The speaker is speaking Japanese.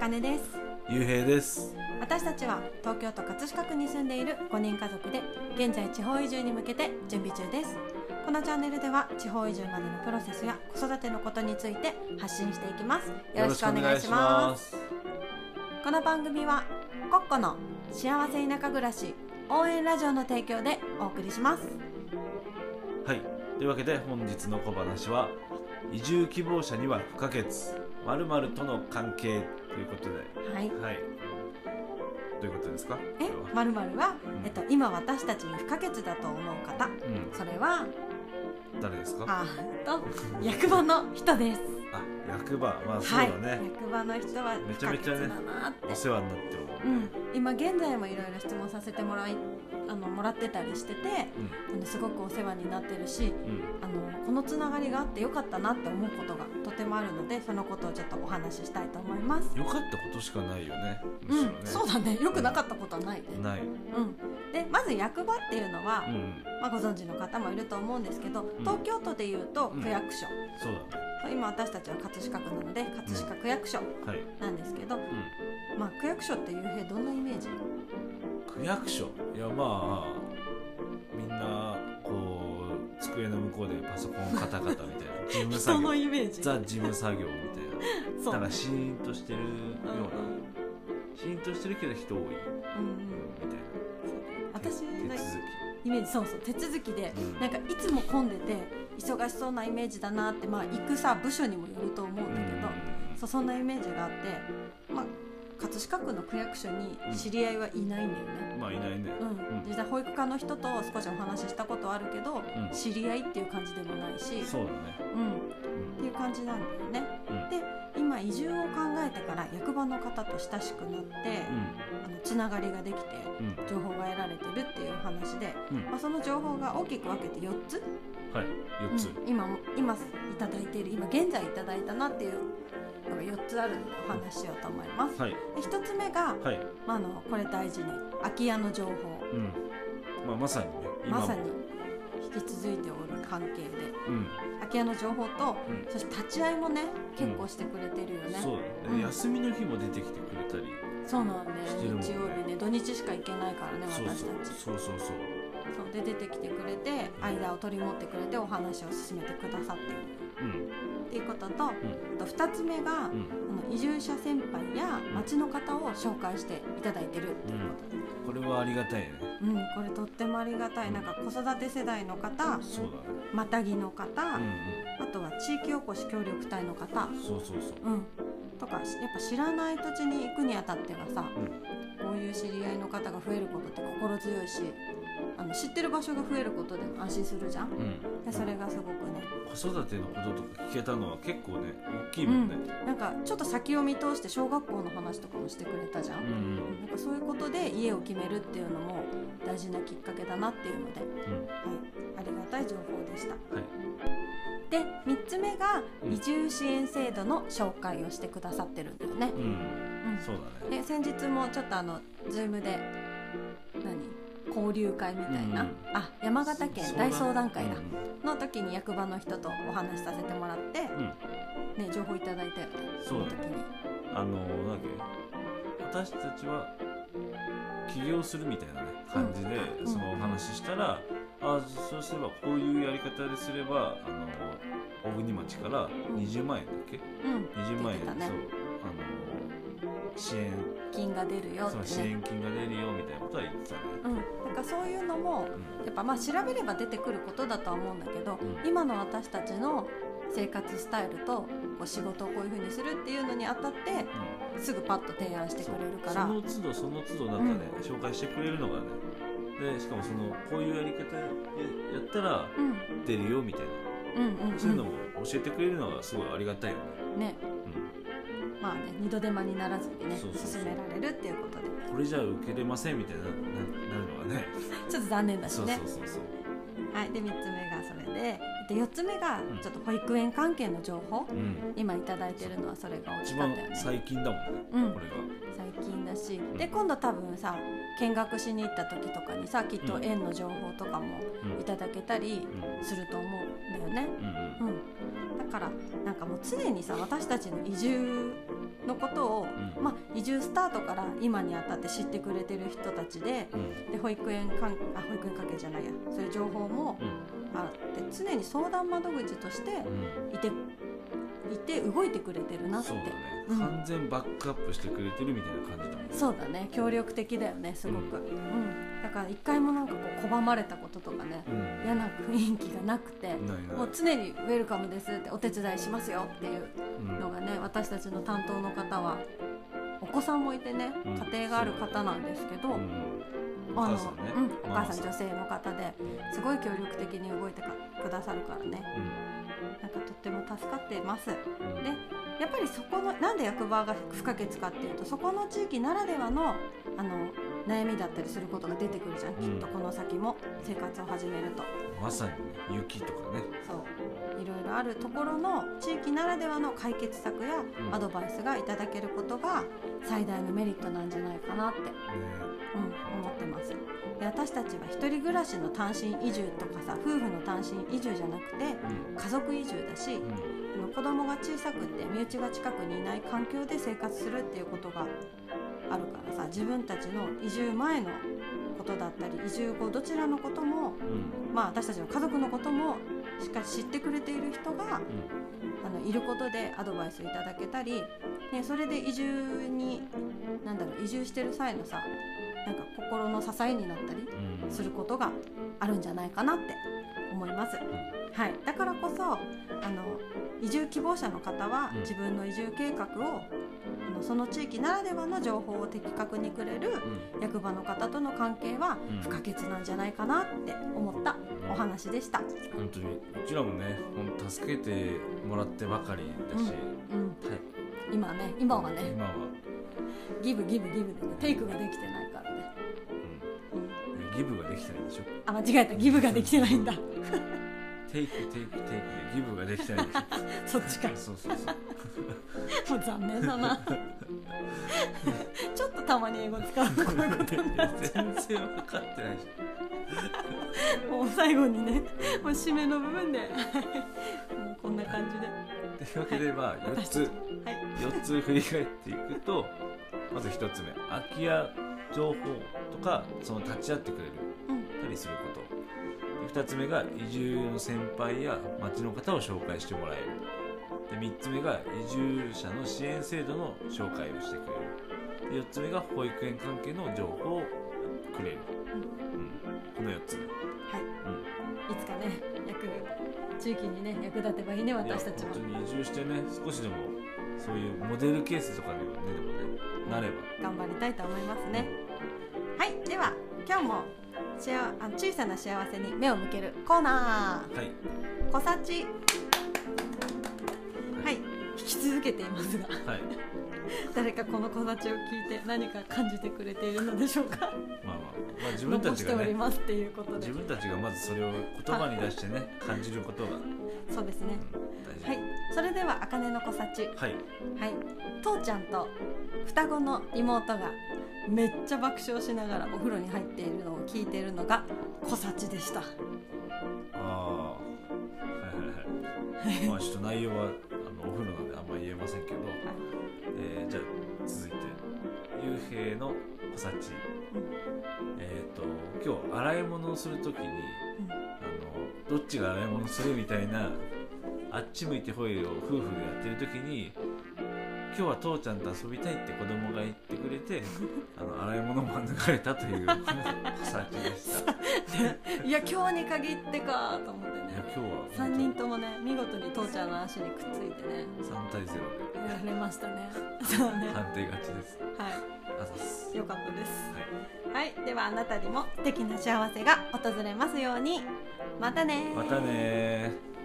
茜です。ゆうへいです。私たちは東京都葛飾区に住んでいる5人家族で現在地方移住に向けて準備中です。このチャンネルでは地方移住までのプロセスや子育てのことについて発信していきます。よろしくお願いします。この番組はコッコの幸せ田舎暮らし応援ラジオの提供でお送りします。はい。というわけで本日の小話は移住希望者には不可欠。〇〇との関係ということで。はい。はい。どういうことですか？え？まるまるは、うん。えっと、今私たちに不可欠だと思う方。うん。それは誰ですか？あーと役場の人ですあ役場。まあそうはい。だね、役場の人はめちゃめちゃねお世話になってるもうん。んね、今現在もいろいろ質問させてもらいあのもらってたりしててあのすごくお世話になってるしうん。うんあのこのつながりがあってよかったなって思うことがとてもあるのでそのことをちょっとお話ししたいと思います。よかったことしかないよね。むうん。そうだね。よくなかったことはないね、ない、うん、でまず役場っていうのは、うん、まあ、ご存知の方もいると思うんですけどん。東京都でいうとうん。区役所、そうだね今私たちは葛飾区なので葛飾区役所はい、なんですけど、うまあ、区役所っていうへどんなイメージ？ん、区役所？いやまあみんなこう机の向こうでパソコンカタカタみたいな 事務作人の業イメージ？ザ事務作業みたいな。そう。なんかシーンとしてるような、うんシーンとしてるけど人多い、うん、みうん。うんたいなイメージそうそう手続きで、うん。なんかいつも混んでて忙しそうなイメージだなってまあ行くさ部署にもよると思うんきだけど、そうそんなイメージがあってまあ葛飾区の区役所に知り合いはいないんだよね、うんまあいないね。うん。うん。実際保育課の人と少しお話ししたことはあるけど、ん。知り合いっていう感じでもないしそうだね。うん、っていう感じなんだよね。てから役場の方と親しくなって、あのつながりができて情報が得られてるっていうお話で、うん。まあ、その情報が大きく分けて4つ、はい。4つ、うん。今今いただいている今現在いただいたなっていうのが4つあるのでお話ししようと思います。はい。で1つ目が、はい。まあ、あのこれ大事ね空き家の情報。うん。まあまさにねまさに引き続いておる関係でうん。空き家の情報と、うん。そして立ち会いもね結構してくれてるよね。そうだね、うん。休みの日も出てきてくれたりそうなんだよしてるもんね。日曜日ね。土日しか行けないからね私たち。そうそうそう。そう。そうで出てきてくれて間を取り持ってくれてお話を進めてくださってる。うん。っていうことと,、あと2つ目が、うん。あの移住者先輩や町の方を紹介していただいてるっていうこと。で、これはありがたいねうんこれとってもありがたい。なんか子育て世代の方そうだね。またぎの方、うんあとは地域おこし協力隊の方、うんそうそうそう。うん、とかやっぱ知らない土地に行くにあたってはさ、うこういう知り合いの方が増えることって心強いしあの知ってる場所が増えることでも安心するじゃん。うん。でそれがすごくね、子育てのこととか聞けたのは結構ね大きいもんね。なんかちょっと先を見通して小学校の話とかもしてくれたじゃん、うんうん。なんかそういうことで家を決めるっていうのも大事なきっかけだなっていうので、うん。はい、ありがたい情報でした。はい。で3つ目がうん。移住支援制度の紹介をしてくださってるんだよね、うん。うん。そうだね。で先日もちょっとあの Zoom で何？交流会みたいな、うん。あ山形県大相談会だ、うん。の時に役場の人とお話しさせてもらって、うん。ね、情報いただいたよねその時に。あのなんだっけ。私たちは起業するみたいなね感じでうん。そのお話ししたら、あそうすればこういうやり方ですればあの小国町から20万円だっけ、うん。20万円、ね。そう。あの支援。金が出るよね。支援金が出るよみたいなことは言ってたね、うんかそういうのもうん。やっぱまあ調べれば出てくることだとは思うんだけど、うん。今の私たちの生活スタイルとこう仕事をこういうふうにするっていうのにあたってすぐパッと提案してくれるから。その都度その都度なんかね、紹介してくれるのがねでしかもそのこういうやり方やったらうん。出るよみたいな、うんうんうん。そういうのも教えてくれるのがすごいありがたいよね、ね。うん。まあね二度手間にならずにね進められるっていうことでこれじゃあ受けれませんみたいなななるのはね。ちょっと残念だしそうねそうそうそう。はいで3つ目がそれでで4つ目がうん。ちょっと保育園関係の情報、うん。今いただいてるのはそれが大き一番かったよね。最近だもんねうん。これが。最近だし、ん。で今度多分さ見学しに行った時とかにさきっとうん園の情報とかもうん。いただけたりうん。すると思うんだよね、うん、だからなんかもう常にさ私たちの移住のことを、うん。まあ、移住スタートから今にあたって知ってくれてる人たちでうん。で保育園関あ保育園関係じゃないや。そういう情報もうんあって常に相談窓口としてうん。いていて動いてくれてるなって。そうだね、うん。完全バックアップしてくれてるみたいな感じだもんね。そうだね。協力的だよねすごく、うん。だから一回もなんかこう拒まれたこととかねうん。嫌な雰囲気がなくてもう常にウェルカムですってお手伝いしますよっていううん。のがね私たちの担当の方はお子さんもいてねうん。家庭がある方なんですけど、あのね。うん、お母さん。女性の方ですごい協力的に動いてかくださるからね。なんかとっても助かっています。でうん。うんやっぱりそこのなんで役場が不可欠かっていうとそこの地域ならではのあの悩みだったりすることが出てくるじゃん、うん。きっとこの先も生活を始めると。まさにね雪とかね。そう。いろいろあるところの地域ならではの解決策やうん。アドバイスがいただけることが最大のメリットなんじゃないかなって、ね。うん、思ってます。で私たちは一人暮らしの単身移住とかさ夫婦の単身移住じゃなくて家族移住だしうん。あの子供が小さくて身内が近くにいない環境で生活するっていうことがあるからさ自分たちの移住前のことだったり移住後どちらのことも、うん。まあ、私たちの家族のこともしっかり知ってくれている人があのいることでアドバイスいただけたり、ね、それで移住になんだろう移住してる際のさなんか心の支えになったりうん。うんすることがあるんじゃないかなって思います。はい、だからこそあの移住希望者の方はうん。自分の移住計画をあのその地域ならではの情報を的確にくれるうん。役場の方との関係はうん。不可欠なんじゃないかなって思ったお話でした。本当にうちらもねほんと助けてもらってばかりだし、うん、はい。今ね今はね。今は、ギブギブギブでねテイクができてないからね、ううん、ん、ギブができてないでしょ。あ間違えた。ギブができてないんだ テイクテイクテイクでギブができてないでしそっちか。ょそうそうそう。もう残念だな。ちょっとたまに英語使うとこういうことになっちゃ全然分かってないし。うもう最後にねもう締めの部分で。もうこんな感じで。とい。うわけでまあ4つはい4つ振り返っていくとまず1つ目空き家情報とかその立ち会ってくれるうん。たりすること。で2つ目が移住の先輩や町の方を紹介してもらえる。で3つ目が移住者の支援制度の紹介をしてくれる。で4つ目が保育園関係の情報をくれる、うん、この4つ、うん、はい。いつかね役地域にね役立てばいいね私たちも。本当に移住してね少しでもそういうモデルケースとかにもねでもねなれば。頑張りたいと思いますね。はい。では今日もしああ小さな幸せに目を向けるコーナはい。ー小さちはい。引き続けていますが。はい。誰かこの小さちを聞いて何か感じてくれているのでしょうか？まあまあ、まあ、自分た残しておりちがねますっていうことで。自分たちがまずそれを言葉に出してね感じることが、うんそうですね。大事。はい。それでは茜の小さちはい。はい。父ちゃんと双子の妹がめっちゃ爆笑しながらお風呂に入っているのを聞いているのが小さちでした。ああはいはいはい。まあちょっと内容はあのお風呂なんであんまり言えませんけど、えーじゃあ続いて幽閉の小さちえっ、と今日洗い物をするときにあのどっちが洗い物するみたいなあっち向いてホイを夫婦でやってるときに今日は父ちゃんと遊びたいって子供が言ってくれてあの洗い物も免れたという小さちでしたいいや今日に限ってかと思ってやね今日は3人ともね見事に父ちゃんの足にくっついてね。3対0で。やられましたね。そうね。判定勝ちです。はあざっす。いよかったです。はい。はい。ではあなたにも素敵な幸せが訪れますように。またねー。またねー